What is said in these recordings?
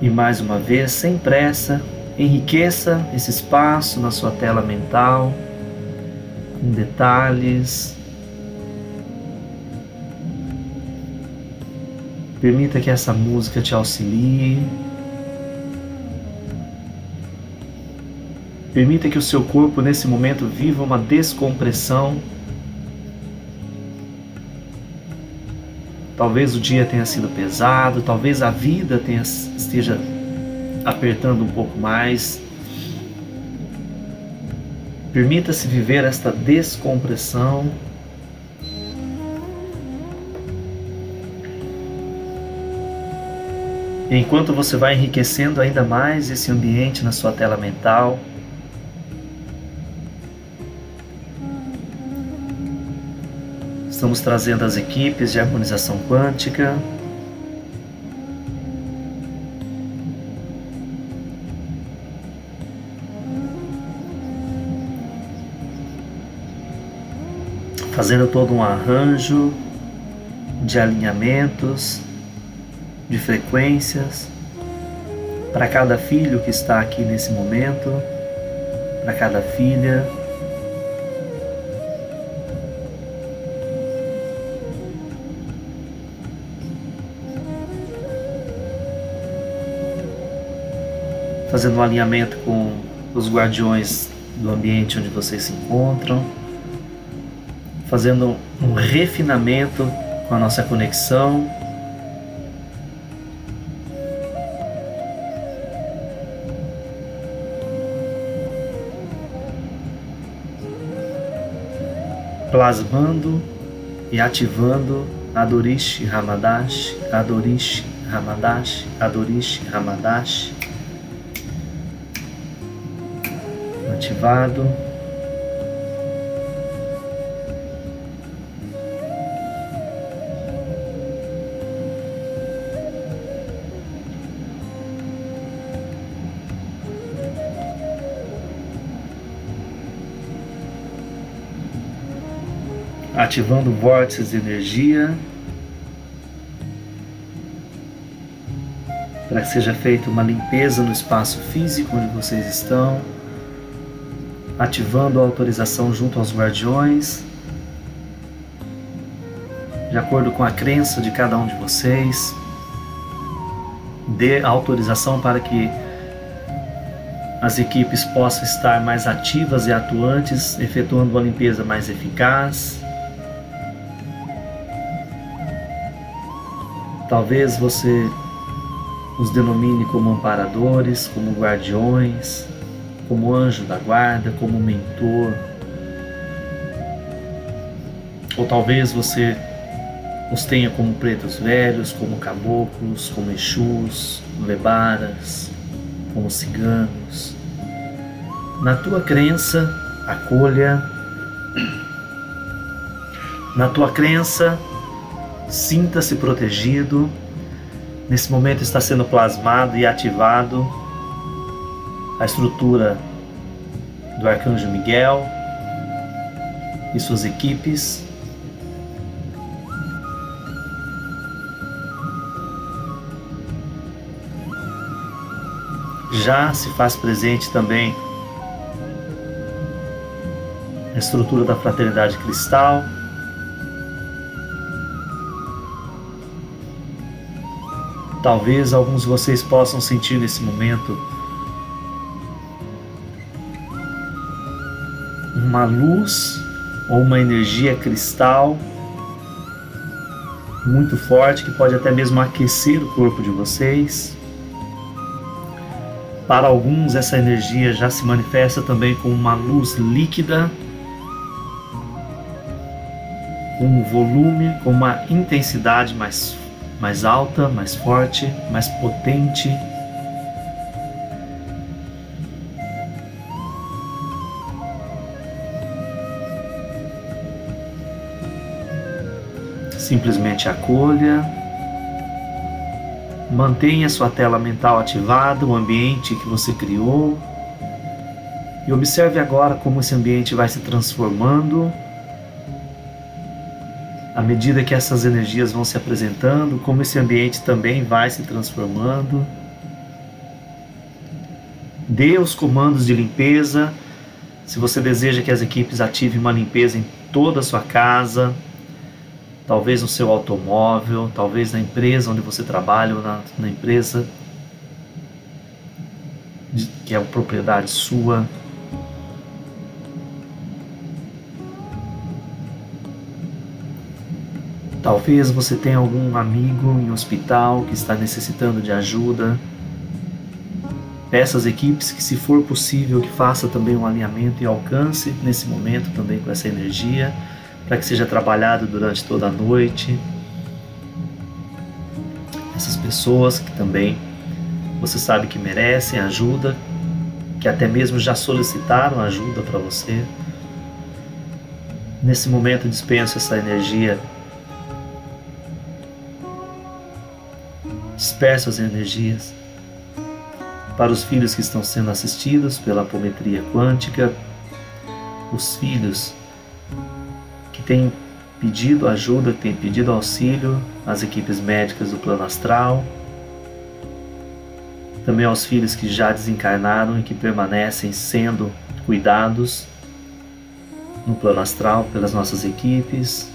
E mais uma vez, sem pressa, enriqueça esse espaço na sua tela mental, com detalhes. Permita que essa música te auxilie. Permita que o seu corpo nesse momento viva uma descompressão. Talvez o dia tenha sido pesado, talvez a vida tenha, esteja apertando um pouco mais. Permita-se viver esta descompressão. enquanto você vai enriquecendo ainda mais esse ambiente na sua tela mental, Estamos trazendo as equipes de harmonização quântica. Fazendo todo um arranjo de alinhamentos, de frequências para cada filho que está aqui nesse momento, para cada filha. Fazendo um alinhamento com os guardiões do ambiente onde vocês se encontram, fazendo um refinamento com a nossa conexão. Plasmando e ativando Adorish Ramadash, Adorish Ramadash, Adorish Ramadash. Ativado. Ativando vórtices de energia para que seja feita uma limpeza no espaço físico onde vocês estão ativando a autorização junto aos guardiões, de acordo com a crença de cada um de vocês. Dê autorização para que as equipes possam estar mais ativas e atuantes, efetuando uma limpeza mais eficaz. Talvez você os denomine como amparadores, como guardiões, como anjo da guarda, como mentor. Ou talvez você os tenha como pretos velhos, como caboclos, como exus, lebaras, como ciganos. Na tua crença, acolha. Na tua crença, sinta-se protegido. Nesse momento está sendo plasmado e ativado a estrutura do Arcanjo Miguel e suas equipes. Já se faz presente também a estrutura da Fraternidade Cristal. Talvez alguns de vocês possam sentir nesse momento uma luz ou uma energia cristal muito forte que pode até mesmo aquecer o corpo de vocês. Para alguns, essa energia já se manifesta também como uma luz líquida, com um volume, com uma intensidade mais, mais alta, mais forte, mais potente. Simplesmente acolha. Mantenha sua tela mental ativada, o ambiente que você criou. E observe agora como esse ambiente vai se transformando à medida que essas energias vão se apresentando, como esse ambiente também vai se transformando. Dê os comandos de limpeza. Se você deseja que as equipes ativem uma limpeza em toda a sua casa, talvez no seu automóvel, talvez na empresa onde você trabalha ou na, na empresa que é uma propriedade sua. Talvez você tenha algum amigo em hospital que está necessitando de ajuda. Peça às equipes que, se for possível, que faça também um alinhamento e alcance nesse momento também com essa energia, para que seja trabalhado durante toda a noite. Essas pessoas que também você sabe que merecem ajuda, que até mesmo já solicitaram ajuda para você. Nesse momento dispenso essa energia disperso as energias para os filhos que estão sendo assistidos pela apometria quântica, os filhos têm pedido ajuda, têm pedido auxílio às equipes médicas do plano astral, também aos filhos que já desencarnaram e que permanecem sendo cuidados no plano astral pelas nossas equipes,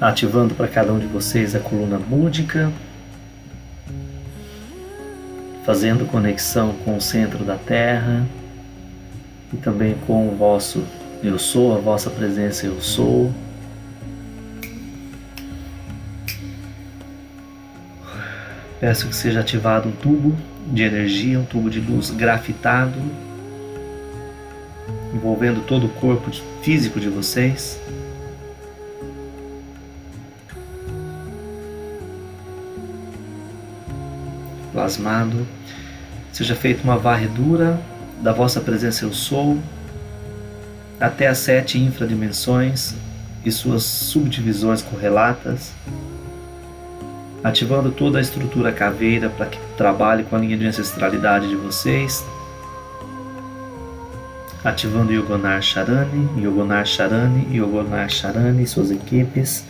ativando para cada um de vocês a coluna múdica, fazendo conexão com o centro da Terra e também com o vosso Eu Sou, a vossa presença Eu Sou. Peço que seja ativado um tubo de energia, um tubo de luz grafitado, envolvendo todo o corpo físico de vocês. Plasmado, seja feita uma varredura da vossa presença eu sou até as sete infradimensões e suas subdivisões correlatas, ativando toda a estrutura caveira para que trabalhe com a linha de ancestralidade de vocês, ativando Yogonar Charani, Yogonar Charani, Yogonar Charani e suas equipes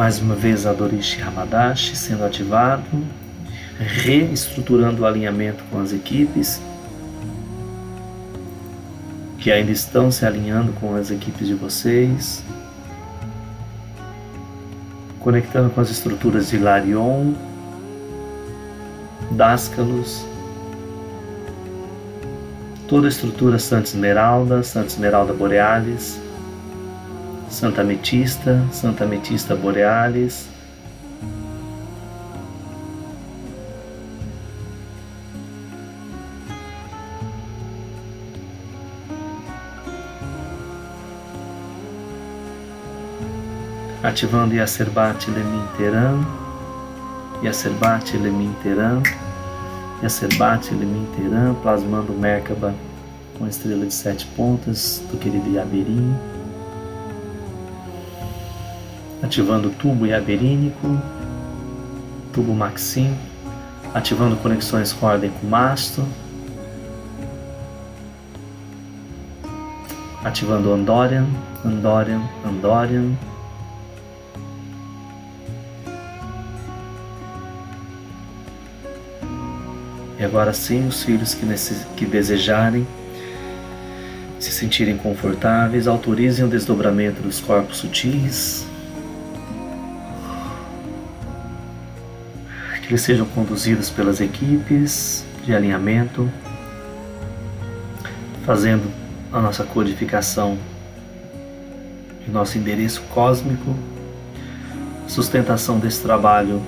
Mais uma vez a Hamadashi sendo ativado, reestruturando o alinhamento com as equipes que ainda estão se alinhando com as equipes de vocês, conectando com as estruturas de Larion, Dáscalos, toda a estrutura Santa Esmeralda, Santa Esmeralda Borealis, Santa Ametista, Santa Ametista Borealis, ativando Yacerbate Leminteran, Yacerbate Leminteran, Yacerbate Leminteran, plasmando Merkaba com estrela de sete pontas do querido Yaberim ativando o tubo iaberínico, tubo maxim, ativando conexões com ordem com o mastro, ativando Andorian, Andorian, Andorian. E agora sim, os filhos que, que desejarem se sentirem confortáveis, autorizem o desdobramento dos corpos sutis, eles sejam conduzidos pelas equipes de alinhamento, fazendo a nossa codificação de nosso endereço cósmico, sustentação desse trabalho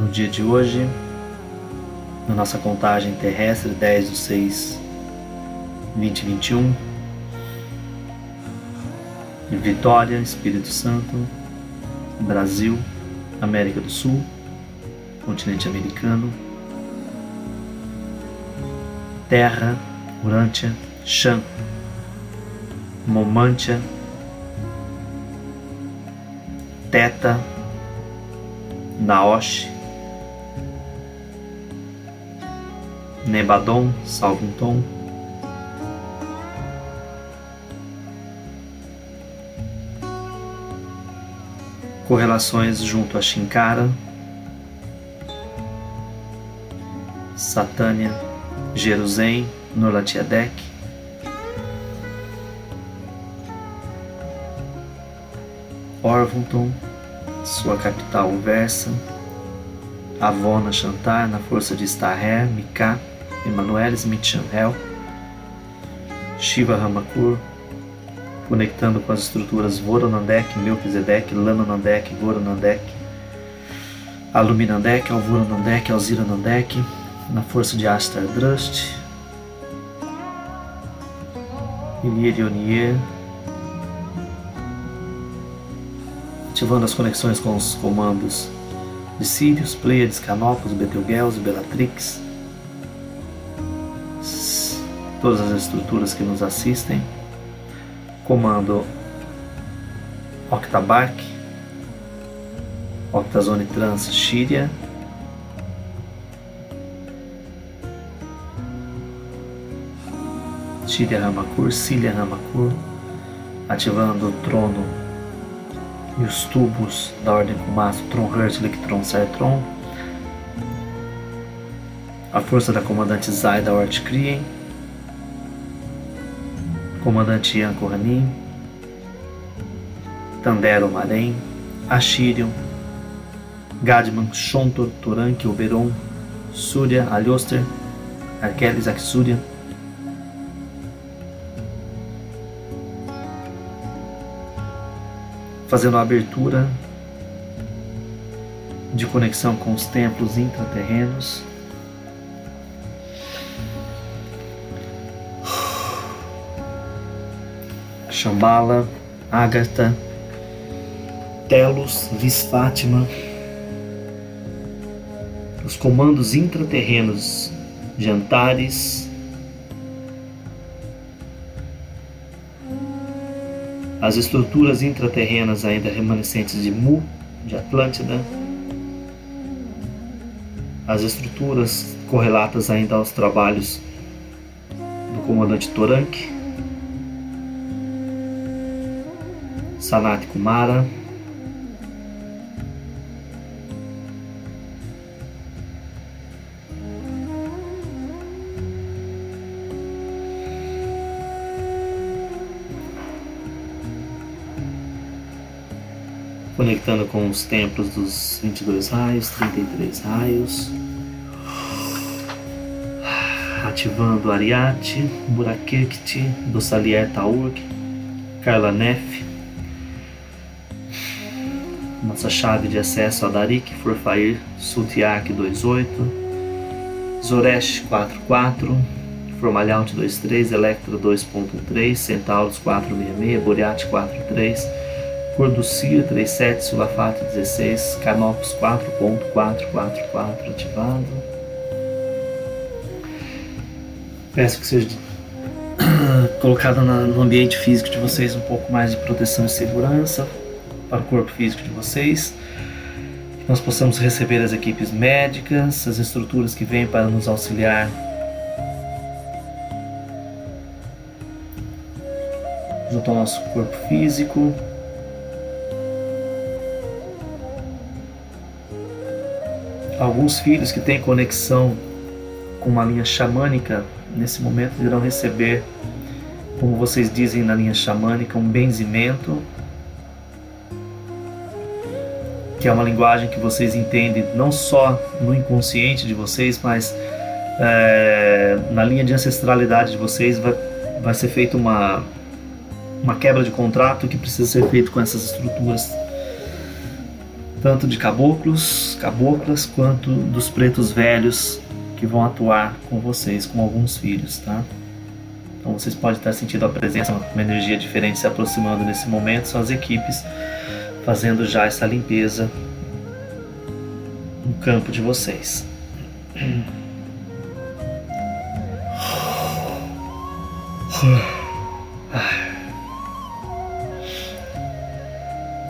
no dia de hoje, na nossa contagem terrestre 10 de 6, 2021. Vitória, Espírito Santo, Brasil, América do Sul, continente americano, Terra, Urântia, Shan, Momantia, Teta, Naosh, Nebadon, Salvunton, correlações junto a Shinkara, Satânia, Jerusalém, Nolatiadek, Orvonton, sua capital Versa, Avona Chantar, na força de Starher, Mika, Emanuelis Mitchanhel, Shiva Ramakur, conectando com as estruturas Voronandek, Melchizedek, Lananandek, Voronandek, Aluminandek, Alvoronandek, Alziranandek, na força de Astar Drust, Ilir Ionier, ativando as conexões com os comandos de Sirius, Pleiades, Canopus, Betelgeuse, Bellatrix, todas as estruturas que nos assistem, comando Octabark, Octazone Trans Shiria, Shiria Ramakur, Cilia Ramakur, ativando o trono e os tubos da Ordem Kumasu, Tron Hertlik, Tron Sertron, a força da comandante Zai da Ort Krien, comandante Ian Kohanim, Tandero Marém, Ashirion, Gadman, Shontor, Turank, Oberon, Surya, Alioster, Arkelis, Axúria, fazendo a abertura de conexão com os templos intraterrenos. Shambhala, Agatha, Telos, Vis Fátima, os comandos intraterrenos de Antares, as estruturas intraterrenas ainda remanescentes de Mu, de Atlântida, as estruturas correlatas ainda aos trabalhos do comandante Torank, Sanat Kumara, conectando com os templos dos 22 raios, 33 raios, ativando Ariate, Burakirkti, Dossalier Taurk, Carla Neff, nossa chave de acesso a Darik, Forfair, Sutiak 28, Zoresh 44, Formalhaut 23, Electra 2.3, Centauros 466, Boreat 43, Corducia 37, Sulfato 16, Canopus 4.444 ativado. Peço que seja colocado no ambiente físico de vocês um pouco mais de proteção e segurança para o corpo físico de vocês. Que nós possamos receber as equipes médicas, as estruturas que vêm para nos auxiliar junto ao nosso corpo físico. Alguns filhos que têm conexão com uma linha xamânica, nesse momento irão receber, como vocês dizem na linha xamânica, um benzimento, que é uma linguagem que vocês entendem não só no inconsciente de vocês, mas é, na linha de ancestralidade de vocês vai, vai ser feita uma, uma quebra de contrato que precisa ser feito com essas estruturas tanto de caboclos, caboclas, quanto dos pretos velhos que vão atuar com vocês, com alguns filhos, tá? Então vocês podem estar sentindo a presença, uma energia diferente se aproximando nesse momento. São as equipes fazendo já essa limpeza no campo de vocês.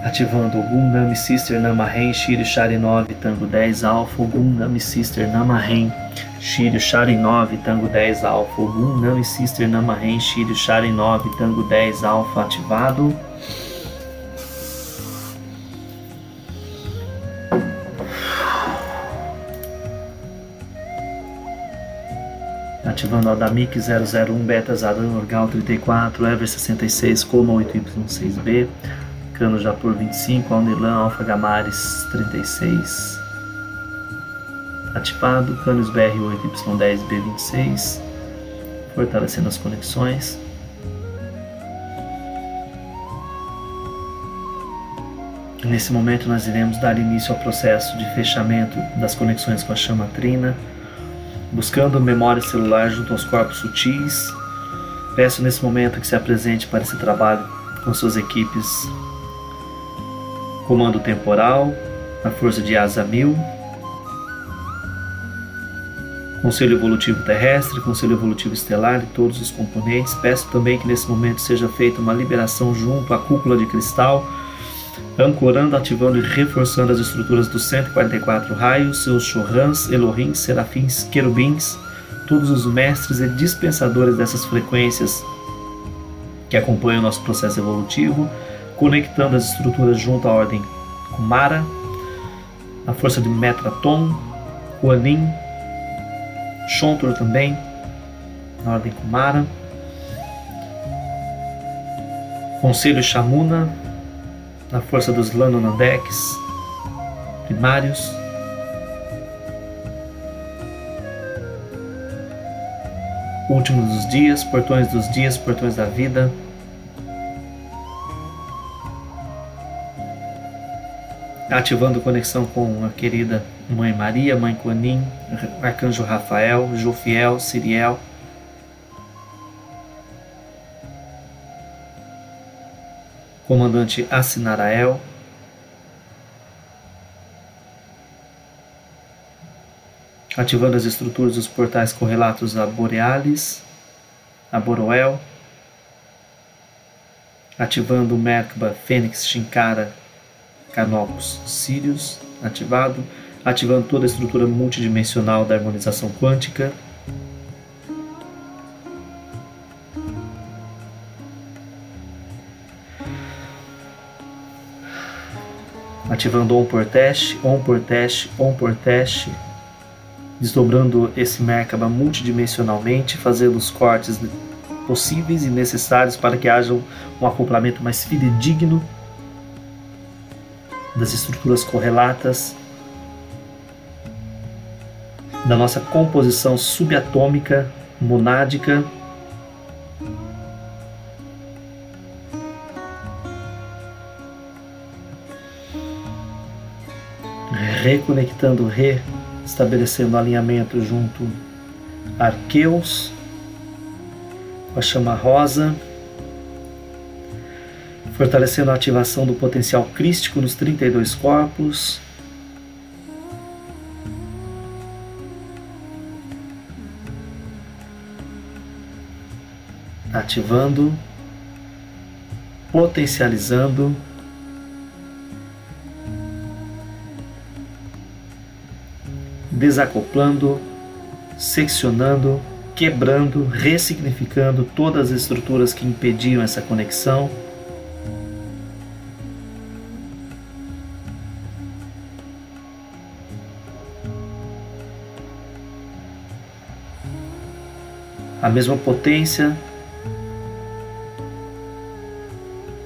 Ativando o Gum Nami Sister Namahen Shiryu Shari 9 Tango 10 Alpha Gum Nami Sister Namahen Shiryu Shari 9 Tango 10 Alpha Gum Nami Sister Namahen Shiryu Shari 9 Tango 10 Alpha ativado. Ativando Adamic 001, Beta Zaran, Orgal 34, Ever 66, Coma 8Y6B, Cano Japur 25, Alnilan, Alfa Gamares 36, ativado, Canos BR 8Y10B26, fortalecendo as conexões. Nesse momento nós iremos dar início ao processo de fechamento das conexões com a chama trina buscando memória celular junto aos corpos sutis. Peço nesse momento que se apresente para esse trabalho com suas equipes Comando Temporal, a Força de Asa Mil, Conselho Evolutivo Terrestre, Conselho Evolutivo Estelar e todos os componentes. Peço também que nesse momento seja feita uma liberação junto à cúpula de cristal ancorando, ativando e reforçando as estruturas dos 144 raios, seus chorrans, Elohim, serafins, querubins, todos os mestres e dispensadores dessas frequências que acompanham o nosso processo evolutivo, conectando as estruturas junto à ordem Kumara, a força de Metraton, Kuanin, Shontor também, na ordem Kumara, Conselho Shamuna, na força dos Lanonandex primários. Último dos dias, portões dos dias, portões da vida. Ativando conexão com a querida Mãe Maria, Mãe Quanin, Arcanjo Rafael, Jofiel, Siriel. Comandante Assinarael, ativando as estruturas dos portais correlatos a Borealis, a Boroel, ativando o Merkaba, Fênix, Shinkara, Canopus, Sirius, ativado, ativando toda a estrutura multidimensional da harmonização quântica, ativando on por teste, on por teste, on por teste, desdobrando esse Merkaba multidimensionalmente, fazendo os cortes possíveis e necessários para que haja um acoplamento mais fidedigno das estruturas correlatas da nossa composição subatômica monádica reconectando, restabelecendo alinhamento junto Arqueus, a chama rosa, fortalecendo a ativação do potencial crístico nos 32 corpos. Ativando, potencializando desacoplando, seccionando, quebrando, ressignificando todas as estruturas que impediam essa conexão. A mesma potência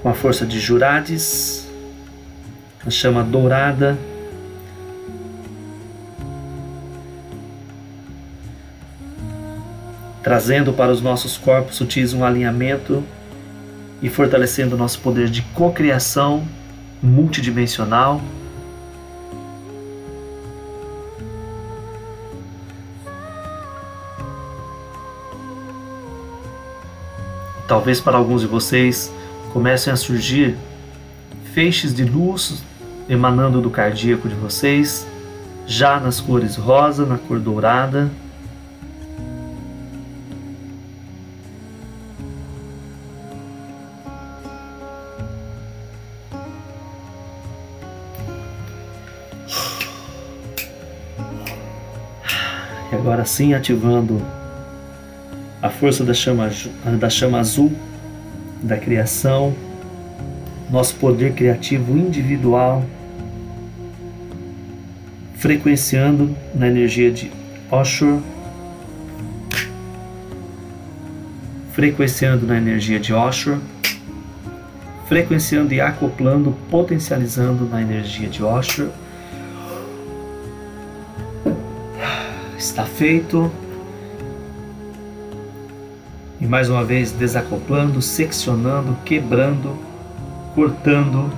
com a força de Jurades, a chama dourada trazendo para os nossos corpos sutis um alinhamento e fortalecendo o nosso poder de cocriação multidimensional. Talvez para alguns de vocês comecem a surgir feixes de luz emanando do cardíaco de vocês, já nas cores rosa, na cor dourada. E agora sim ativando a força da chama, da chama azul da criação, nosso poder criativo individual frequenciando na energia de Oshur, frequenciando na energia de Oshur, frequenciando e acoplando, potencializando na energia de Oshur. Está feito. E mais uma vez desacoplando, seccionando, quebrando, cortando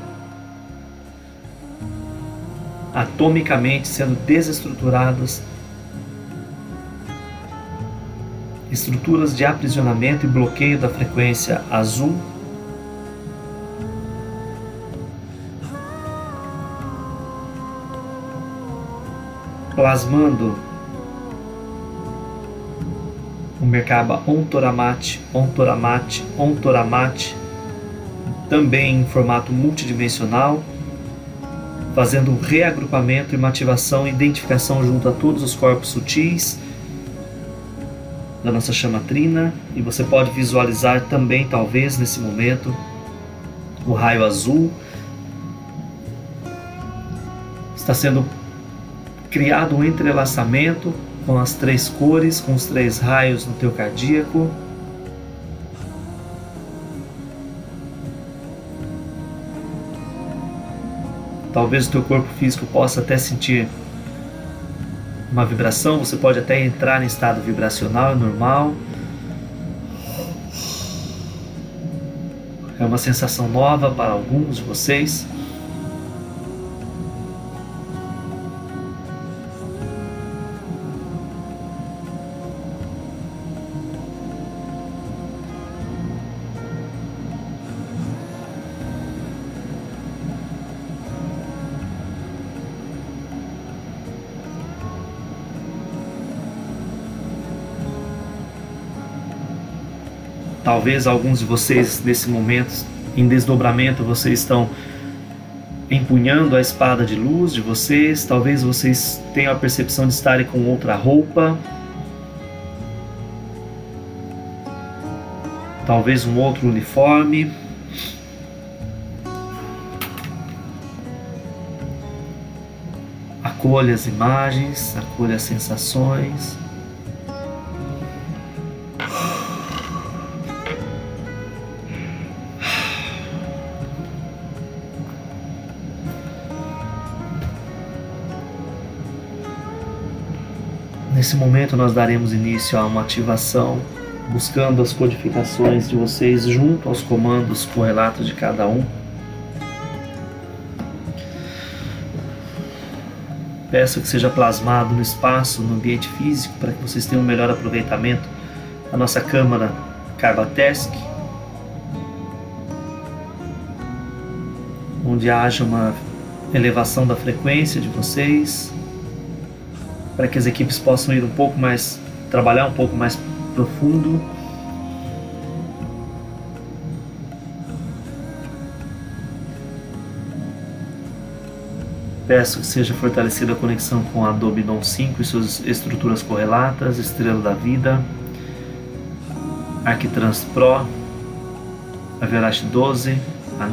atomicamente sendo desestruturadas, estruturas de aprisionamento e bloqueio da frequência azul. Plasmando Merkaba Ontoramate, Ontoramate, Ontoramate, também em formato multidimensional, fazendo um reagrupamento e uma ativação e identificação junto a todos os corpos sutis da nossa chama trina e você pode visualizar também, talvez nesse momento, o raio azul. Está sendo criado um entrelaçamento com as três cores, com os três raios no teu cardíaco. Talvez o teu corpo físico possa até sentir uma vibração, você pode até entrar em estado vibracional normal. É uma sensação nova para alguns de vocês. Talvez alguns de vocês nesse momento em desdobramento vocês estão empunhando a espada de luz de vocês, talvez vocês tenham a percepção de estarem com outra roupa. Talvez um outro uniforme. Acolha as imagens, acolha as sensações. Nesse momento, nós daremos início a uma ativação, buscando as codificações de vocês junto aos comandos correlatos de cada um. Peço que seja plasmado no espaço, no ambiente físico, para que vocês tenham um melhor aproveitamento da nossa câmara Carbatesc, onde haja uma elevação da frequência de vocês, para que as equipes possam ir um pouco mais, trabalhar um pouco mais profundo. Peço que seja fortalecida a conexão com a Adobe DOM 5 e suas estruturas correlatas, Estrela da Vida, Arquitrans Pro, Averash 12, a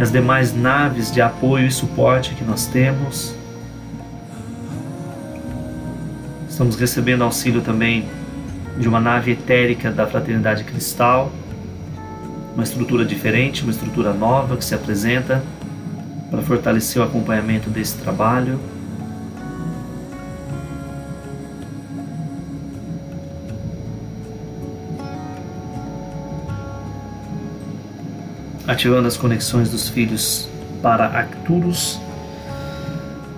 e as demais naves de apoio e suporte que nós temos. Estamos recebendo auxílio também de uma nave etérica da Fraternidade Cristal, uma estrutura diferente, uma estrutura nova que se apresenta para fortalecer o acompanhamento desse trabalho. Ativando as conexões dos filhos para Arcturus,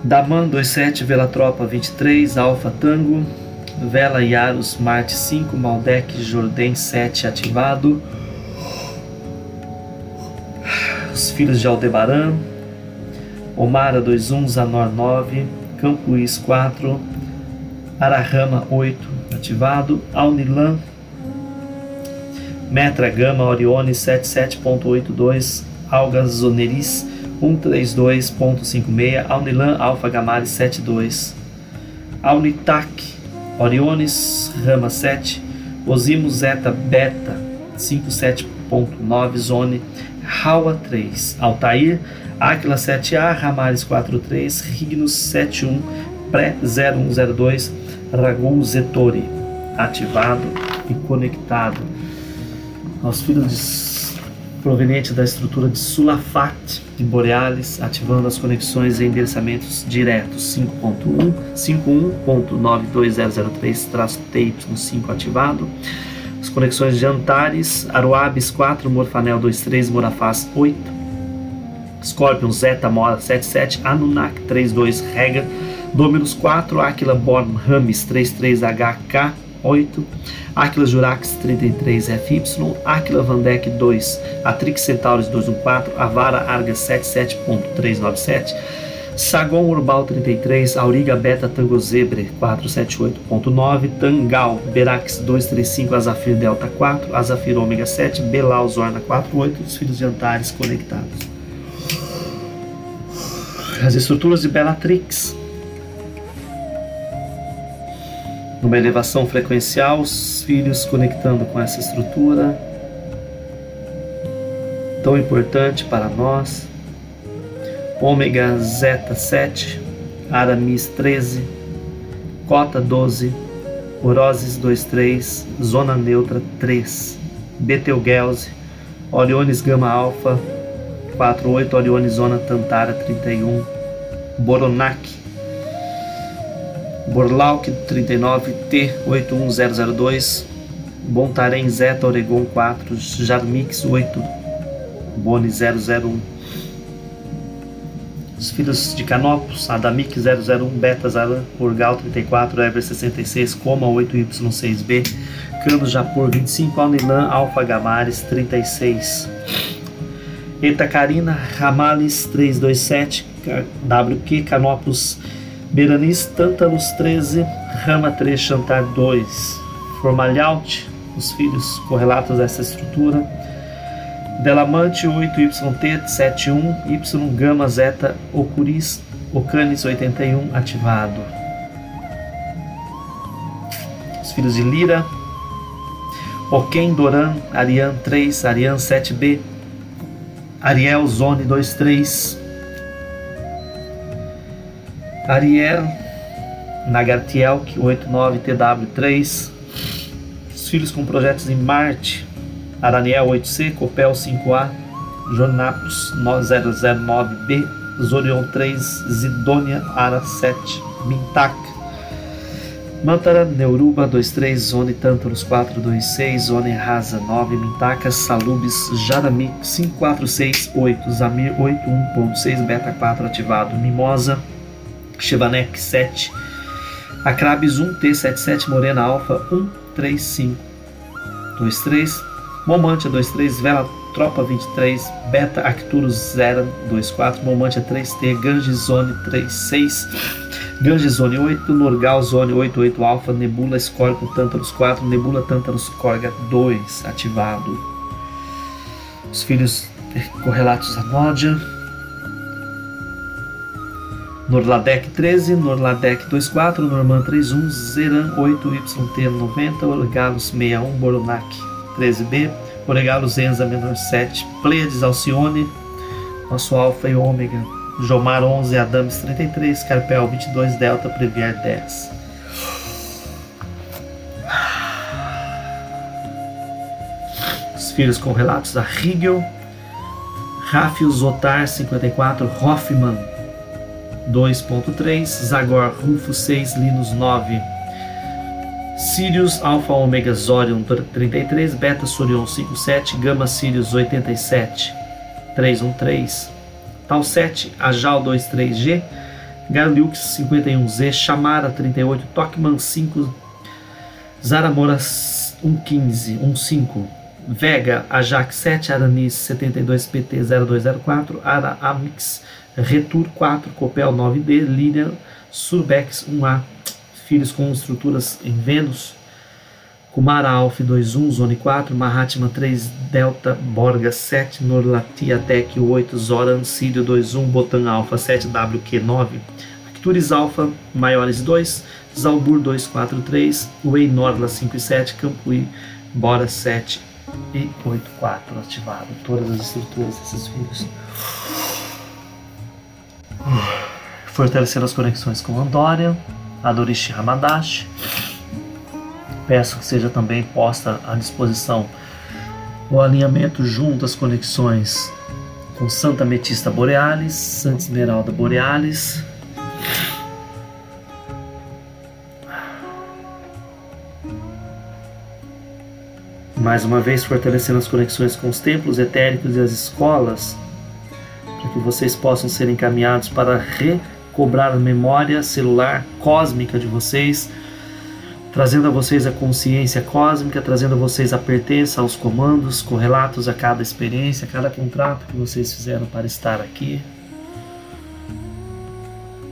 Daman 27 Velatropa 23 Alpha Tango, Vela Yarus Marte 5, Maldek Jordan 7 ativado. Os filhos de Aldebaran, Omara 21, Zanor 9, Campuís 4, Arahama 8 ativado, Alnilan, Metra Gama Orione 77.82, Algas Zoneris 132.56, Alnilan Alfa Gamari 72, Aunitac Oriones Rama 7, Osimo Zeta Beta 57.9, Zone Hawa 3, Altair Aquila 7A, Ramares 43, Rignos 71, Pré 0102, Ragul Zetori, ativado e conectado aos filhos provenientes da estrutura de Sulafat de Borealis, ativando as conexões e endereçamentos diretos. 5.1, 51.92003-TY5 ativado, as conexões de Antares, Aruabis 4, Morfanel 23, Morafaz 8, Scorpion Zeta Mora 77, Anunnaki 32 Rega, Dominus 4, Aquila Born Ramis 33HK 8, Aquila Jurax 33 FY, Aquila Vandek 2, Atrix Centaurus 214, Avara Arga 77.397, Sagon Urbal 33, Auriga Beta Tango Zebre 478.9, Tangal Berax 235, Azafir Delta 4, Azafir Ômega 7, Belau Zorna 48, os filhos de Antares conectados as estruturas de Bellatrix. Numa elevação frequencial, os filhos conectando com essa estrutura tão importante para nós. Ômega Zeta 7, Aramis 13, Cota 12, Uroses 23, Zona Neutra 3, Betelgeuse, Oriones Gama Alfa 48, Oriones Zona Tantara 31, Boronac, Borlauk 39, T81002, Bontarém Zeta Oregon 4, Jarmix 8, Boni 001. Os filhos de Canopus, Adamic 001, Beta Zaran, Urgal 34, Ever 66, Coma 8Y6B, Cano Japur 25, Alnilan Alfa Gamares 36. Itacarina, Ramales 327, WQ, Canopus, Beranis, Tântalos 13, Rama 3, Chantar 2, Formalhaut, os filhos correlatos dessa estrutura, Delamante 8YT 71, Y Gama Zeta Ocuris, Ocanis 81 ativado. Os filhos de Lira, Oken Doran, Arian 3, Arian 7B, Ariel Zone 23, Ariel Nagartielk 89TW3, os filhos com projetos em Marte, Araniel 8C, Copel 5A, Jornapos 009B, Zorion 3, Zidônia Ara 7, Mintak, Mantara, Neuruba 23, Zone Tântaros 426, Zone Rasa 9, Mintacas, Salubis, Jaramik 5468, Zamir 81.6, Beta 4 ativado, Mimosa, Shivanek 7, Acrabis 1T77, Morena Alfa 13523, Momantia 23, Vela Tropa 23, Beta Arcturus 024, Momantia 3T, Ganges Zone 36, Ganges Zone 8, Norgal Zone 88 Alpha, Nebula Scorpio Tântaros 4, Nebula Tântaros Corga 2 ativado. Os filhos correlatos a Nódia. Norladec 13, Norladec 24, Norman 31, Zeran 8YT 90, Orgalos 61, Boronac 13B, Oregalos Enza menor 7, Pleiades Alcione, nosso Alfa e Ômega Jomar 11, Adams 33, Carpel 22, Delta Previer 10. Os filhos com relatos da Rigel, Rafius Zotar 54, Hoffman 2.3, Zagor Rufo 6, Linus 9. Sirius Alpha Omega Zorion 33, Beta Sorion 57, Gama Sirius 87, 313. Tal 7, Ajal 23G, Galiux 51Z, Chamara 38, Tokman 5, Zaramora 115, 15. Vega, Ajax 7, Aranis 72 PT 0204, Ara Amix, Retur 4, Copel 9D, Lilian, Surbex 1A, filhos com estruturas em Vênus, Kumara Alf 21, Zone 4, Mahatma 3, Delta, Borga 7, Norlatia Tech 8, Zoran, Cílio 21, Botan Alpha 7, WQ 9, Arcturus Alpha, Maiores 2, Zalbur 243, Wei Norla 5 e 7, Campuí, Bora 7 e 84 ativado. Todas as estruturas desses filhos. Fortalecendo as conexões com Andória, Adorishi Hamadashi. Peço que seja também posta à disposição o alinhamento junto às conexões com Santa Metista Borealis, Santa Esmeralda Borealis, mais uma vez fortalecendo as conexões com os templos etéricos e as escolas, para que vocês possam ser encaminhados para recobrar a memória celular cósmica de vocês, trazendo a vocês a consciência cósmica, trazendo a vocês a pertença aos comandos correlatos a cada experiência, a cada contrato que vocês fizeram para estar aqui.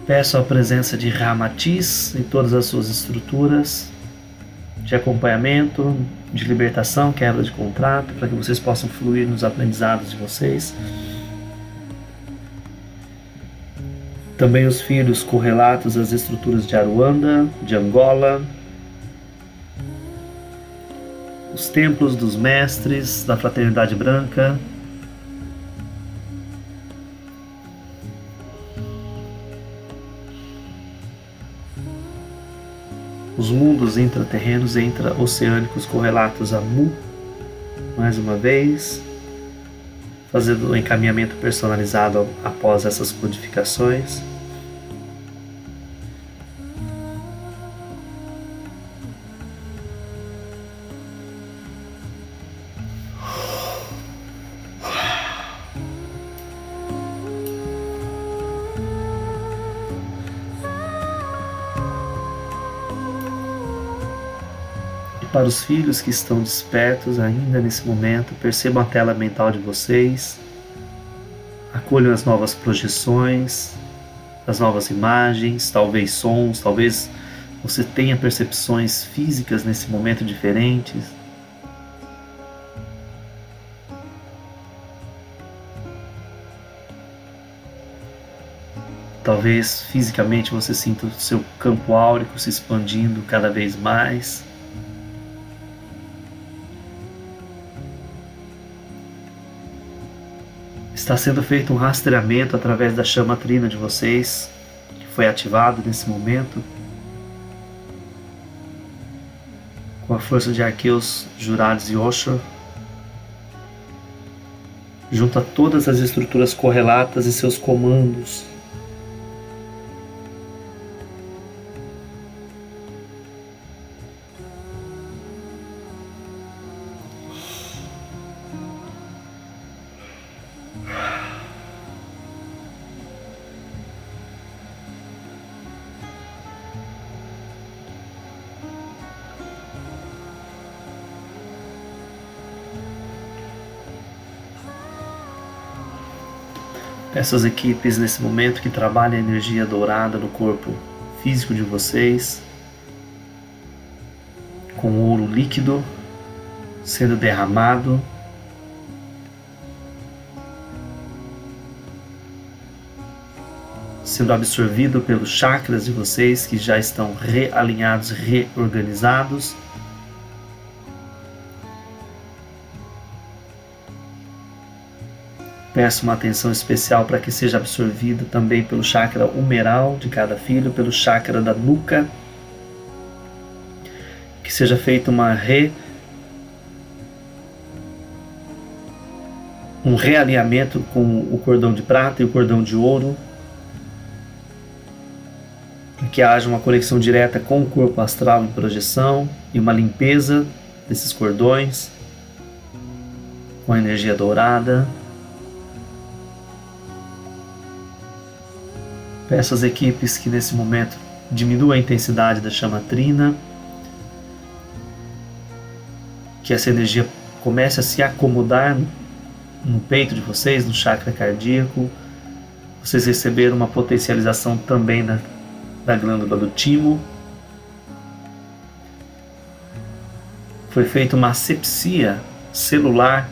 Peço a presença de Ramatiz em todas as suas estruturas de acompanhamento, de libertação, quebra de contrato, para que vocês possam fluir nos aprendizados de vocês. Também os filhos correlatos às estruturas de Aruanda, de Angola, os templos dos mestres da Fraternidade Branca, os mundos intraterrenos e intraoceânicos correlatos a Mu, mais uma vez, fazendo um encaminhamento personalizado após essas codificações. Para os filhos que estão despertos ainda nesse momento, percebam a tela mental de vocês, acolham as novas projeções, as novas imagens, talvez sons, talvez você tenha percepções físicas nesse momento diferentes. Talvez fisicamente você sinta o seu campo áurico se expandindo cada vez mais. Está sendo feito um rastreamento através da chama trina de vocês, que foi ativado nesse momento, com a força de Arqueus, Jurados e Osho, junto a todas as estruturas correlatas e seus comandos essas equipes nesse momento que trabalham a energia dourada no corpo físico de vocês, com ouro líquido sendo derramado. Sendo absorvido pelos chakras de vocês que já estão realinhados, reorganizados. Peço uma atenção especial para que seja absorvido também pelo chakra humeral de cada filho, pelo chakra da nuca. Que seja feita uma re um realinhamento com o cordão de prata e o cordão de ouro, que haja uma conexão direta com o corpo astral em projeção e uma limpeza desses cordões com a energia dourada. Peço às equipes que nesse momento diminuam a intensidade da chama trina, que essa energia comece a se acomodar no peito de vocês, no chakra cardíaco. Vocês receberam uma potencialização também da, da glândula do timo. Foi feita uma asepsia celular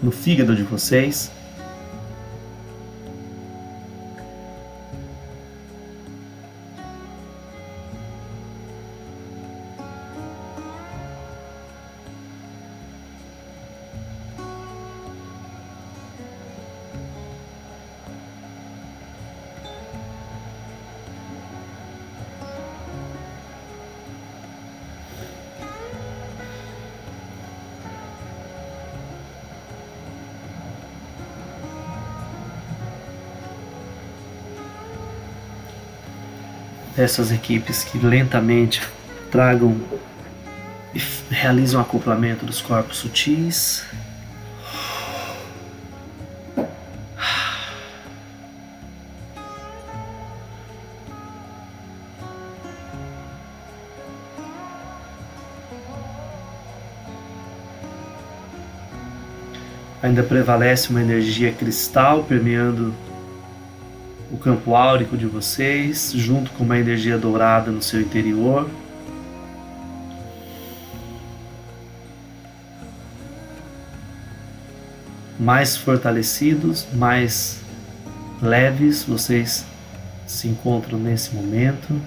no fígado de vocês. Essas equipes que lentamente tragam e realizam o acoplamento dos corpos sutis. Ainda prevalece uma energia cristal permeando campo áurico de vocês, junto com uma energia dourada no seu interior. Mais fortalecidos, mais leves vocês se encontram nesse momento.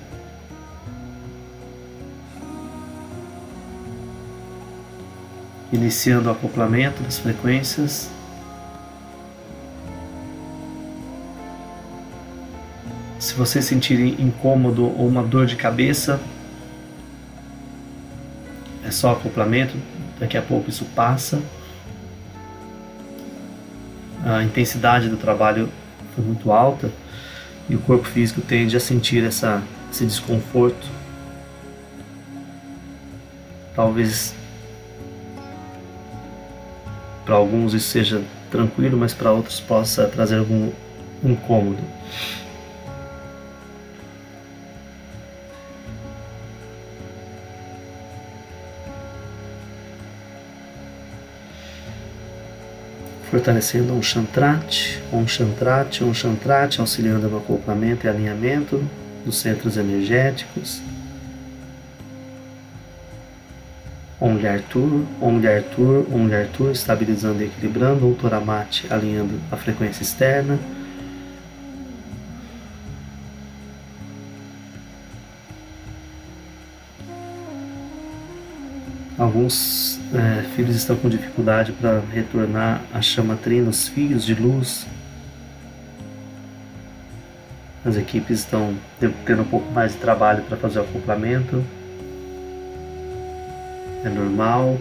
Iniciando o acoplamento das frequências Se você sentir incômodo ou uma dor de cabeça, é só acoplamento, daqui a pouco isso passa. A intensidade do trabalho foi muito alta e o corpo físico tende a sentir essa, esse desconforto. Talvez para alguns isso seja tranquilo, mas para outros possa trazer algum incômodo. Fortalecendo um chantrate, um chantrate, um chantrate, auxiliando no acoplamento e alinhamento dos centros energéticos. Onde Arthur, onde Arthur, onde Arthur, estabilizando e equilibrando, um Toramate, alinhando a frequência externa. Alguns é, filhos estão com dificuldade para retornar a chama trina, os fios de luz. As equipes estão tendo um pouco mais de trabalho para fazer o acoplamento. É normal.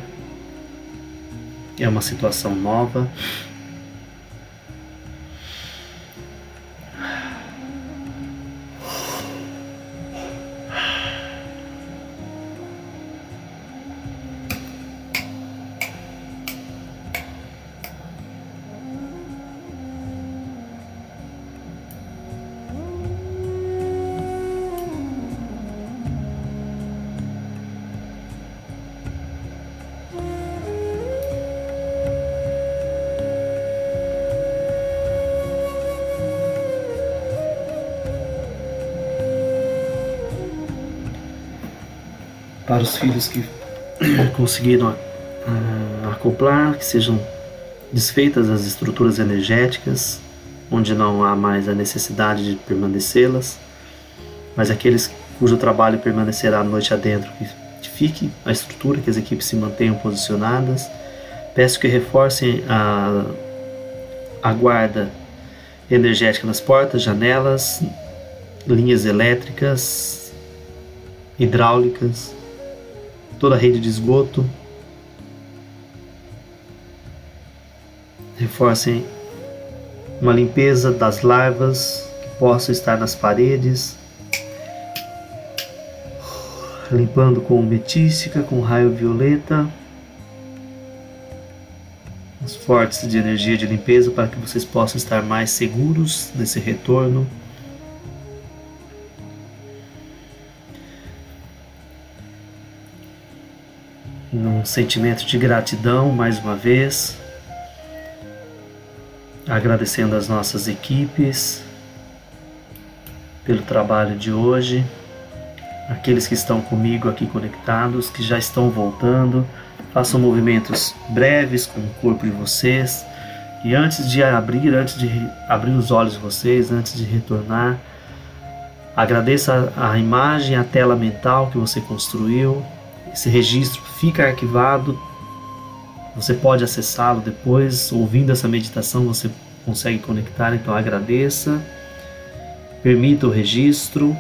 É uma situação nova. Para os filhos que conseguiram uh, acoplar, que sejam desfeitas as estruturas energéticas, onde não há mais a necessidade de permanecê-las, mas aqueles cujo trabalho permanecerá a noite adentro, que fique a estrutura, que as equipes se mantenham posicionadas. Peço que reforcem a, a guarda energética nas portas, janelas, linhas elétricas, hidráulicas, toda a rede de esgoto. Reforcem uma limpeza das larvas que possam estar nas paredes, limpando com metística, com raio violeta, os fortes de energia de limpeza para que vocês possam estar mais seguros nesse retorno. Um sentimento de gratidão mais uma vez, agradecendo as nossas equipes pelo trabalho de hoje, aqueles que estão comigo aqui conectados, que já estão voltando, façam movimentos breves com o corpo de vocês. E antes de abrir, antes de abrir os olhos de vocês, antes de retornar, agradeça a imagem, a tela mental que você construiu, esse registro fica arquivado. Você pode acessá-lo depois, ouvindo essa meditação, você consegue conectar, então agradeça. Permita o registro.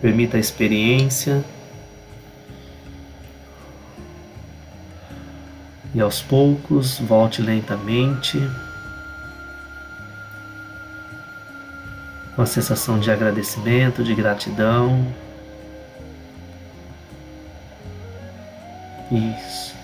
Permita a experiência. E aos poucos, volte lentamente. Com a sensação de agradecimento, de gratidão. Isso.